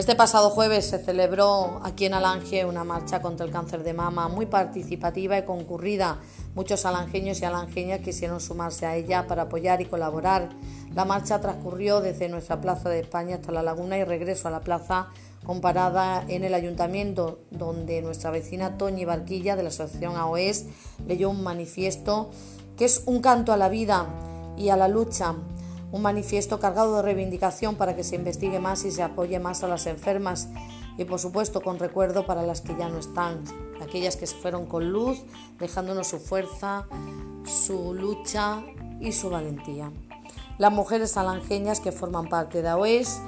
Este pasado jueves se celebró aquí en Alange una marcha contra el cáncer de mama muy participativa y concurrida. Muchos alangeños y alangeñas quisieron sumarse a ella para apoyar y colaborar. La marcha transcurrió desde nuestra Plaza de España hasta la Laguna y regreso a la plaza comparada en el ayuntamiento, donde nuestra vecina Toñi Barquilla de la asociación AOES leyó un manifiesto que es un canto a la vida y a la lucha un manifiesto cargado de reivindicación para que se investigue más y se apoye más a las enfermas y por supuesto con recuerdo para las que ya no están, aquellas que se fueron con luz, dejándonos su fuerza, su lucha y su valentía. Las mujeres alangeñas que forman parte de AOES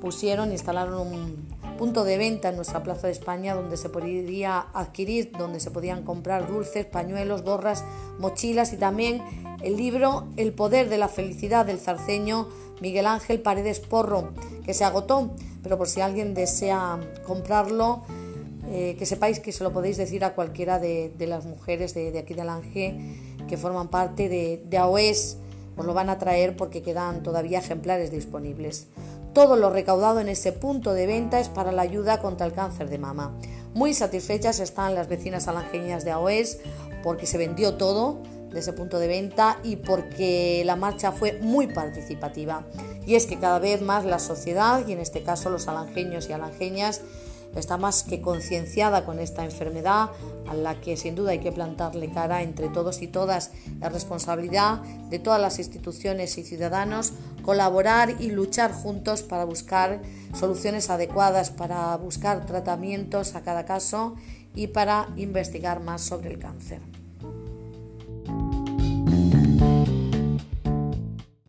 pusieron, instalaron un punto de venta en nuestra Plaza de España donde se podía adquirir, donde se podían comprar dulces, pañuelos, gorras, mochilas y también el libro El poder de la felicidad del zarceño Miguel Ángel Paredes Porro, que se agotó, pero por si alguien desea comprarlo, eh, que sepáis que se lo podéis decir a cualquiera de, las mujeres de, aquí de Alange que forman parte de, de AOES, os lo van a traer porque quedan todavía ejemplares disponibles. Todo lo recaudado en ese punto de venta es para la ayuda contra el cáncer de mama. Muy satisfechas están las vecinas alangeñas de AOES porque se vendió todo, de ese punto de venta y porque la marcha fue muy participativa. Y es que cada vez más la sociedad, y en este caso los alangeños y alangeñas, está más que concienciada con esta enfermedad a la que sin duda hay que plantarle cara entre todos y todas. La responsabilidad de todas las instituciones y ciudadanos colaborar y luchar juntos para buscar soluciones adecuadas, para buscar tratamientos a cada caso y para investigar más sobre el cáncer.